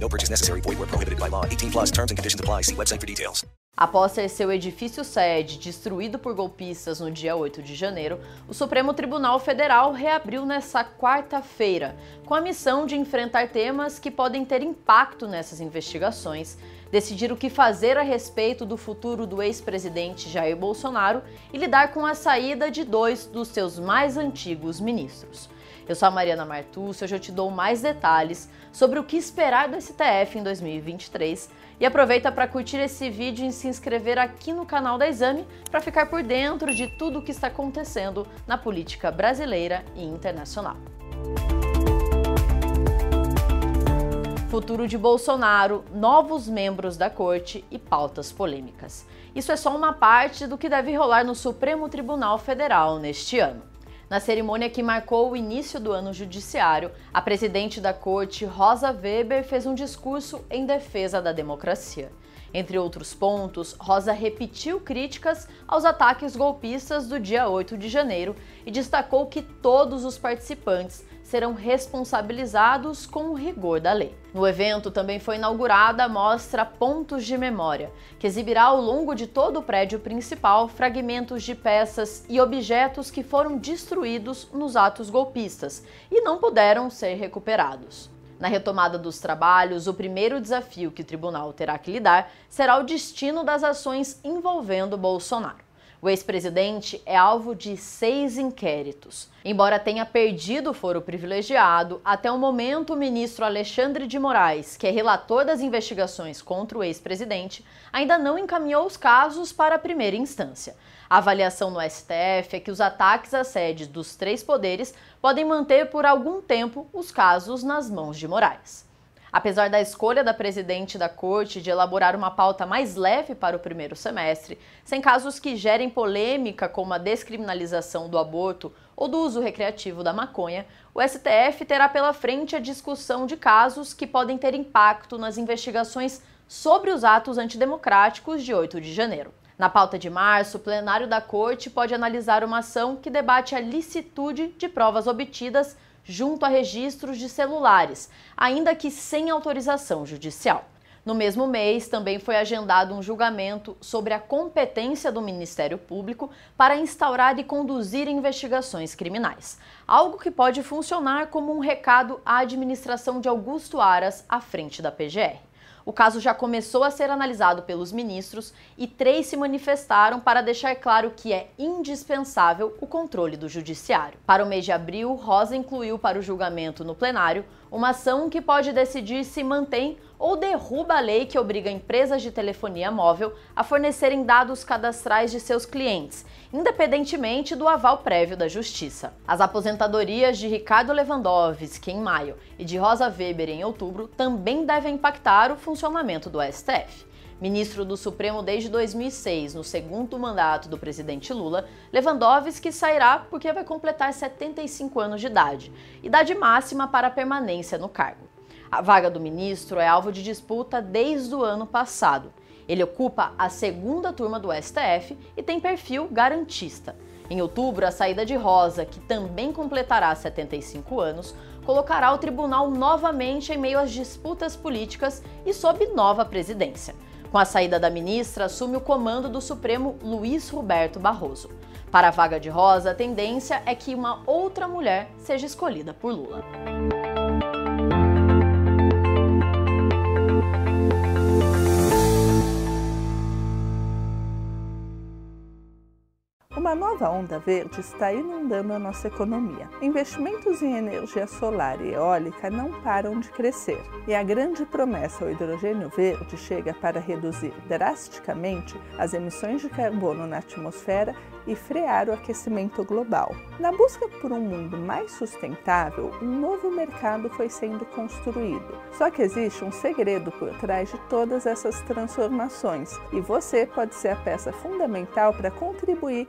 No purchase necessary. Void where prohibited by law. 18 plus terms and conditions apply. See website for details. Após ter seu edifício sede destruído por golpistas no dia 8 de janeiro, o Supremo Tribunal Federal reabriu nesta quarta-feira, com a missão de enfrentar temas que podem ter impacto nessas investigações, decidir o que fazer a respeito do futuro do ex-presidente Jair Bolsonaro e lidar com a saída de dois dos seus mais antigos ministros. Eu sou a Mariana Martus, hoje eu te dou mais detalhes sobre o que esperar do STF em 2023 e aproveita para curtir esse vídeo e se inscrever aqui no canal da Exame para ficar por dentro de tudo o que está acontecendo na política brasileira e internacional. Futuro de Bolsonaro, novos membros da corte e pautas polêmicas. Isso é só uma parte do que deve rolar no Supremo Tribunal Federal neste ano. Na cerimônia que marcou o início do ano judiciário, a presidente da corte, Rosa Weber, fez um discurso em defesa da democracia. Entre outros pontos, Rosa repetiu críticas aos ataques golpistas do dia 8 de janeiro e destacou que todos os participantes serão responsabilizados com o rigor da lei. No evento também foi inaugurada a mostra Pontos de Memória, que exibirá ao longo de todo o prédio principal fragmentos de peças e objetos que foram destruídos nos atos golpistas e não puderam ser recuperados. Na retomada dos trabalhos, o primeiro desafio que o tribunal terá que lidar será o destino das ações envolvendo Bolsonaro. O ex-presidente é alvo de seis inquéritos. Embora tenha perdido o foro privilegiado, até o momento o ministro Alexandre de Moraes, que é relator das investigações contra o ex-presidente, ainda não encaminhou os casos para a primeira instância. A avaliação no STF é que os ataques às sedes dos três poderes podem manter por algum tempo os casos nas mãos de Moraes. Apesar da escolha da presidente da corte de elaborar uma pauta mais leve para o primeiro semestre, sem casos que gerem polêmica como a descriminalização do aborto ou do uso recreativo da maconha, o STF terá pela frente a discussão de casos que podem ter impacto nas investigações sobre os atos antidemocráticos de 8 de janeiro. Na pauta de março, o plenário da Corte pode analisar uma ação que debate a licitude de provas obtidas junto a registros de celulares, ainda que sem autorização judicial. No mesmo mês, também foi agendado um julgamento sobre a competência do Ministério Público para instaurar e conduzir investigações criminais, algo que pode funcionar como um recado à administração de Augusto Aras à frente da PGR. O caso já começou a ser analisado pelos ministros e três se manifestaram para deixar claro que é indispensável o controle do judiciário. Para o mês de abril, Rosa incluiu para o julgamento no plenário uma ação que pode decidir se mantém ou derruba a lei que obriga empresas de telefonia móvel a fornecerem dados cadastrais de seus clientes, independentemente do aval prévio da Justiça. As aposentadorias de Ricardo Lewandowski em maio e de Rosa Weber em outubro também devem impactar o funcionamento do STF. Ministro do Supremo desde 2006, no segundo mandato do presidente Lula, Lewandowski sairá porque vai completar 75 anos de idade, idade máxima para permanência no cargo. A vaga do ministro é alvo de disputa desde o ano passado. Ele ocupa a segunda turma do STF e tem perfil garantista. Em outubro, a saída de Rosa, que também completará 75 anos, colocará o tribunal novamente em meio às disputas políticas e sob nova presidência. Com a saída da ministra, assume o comando do Supremo Luiz Roberto Barroso. Para a vaga de Rosa, a tendência é que uma outra mulher seja escolhida por Lula. Uma nova onda verde está inundando a nossa economia. Investimentos em energia solar e eólica não param de crescer, e a grande promessa ao hidrogênio verde chega para reduzir drasticamente as emissões de carbono na atmosfera e frear o aquecimento global. Na busca por um mundo mais sustentável, um novo mercado foi sendo construído. Só que existe um segredo por trás de todas essas transformações e você pode ser a peça fundamental para contribuir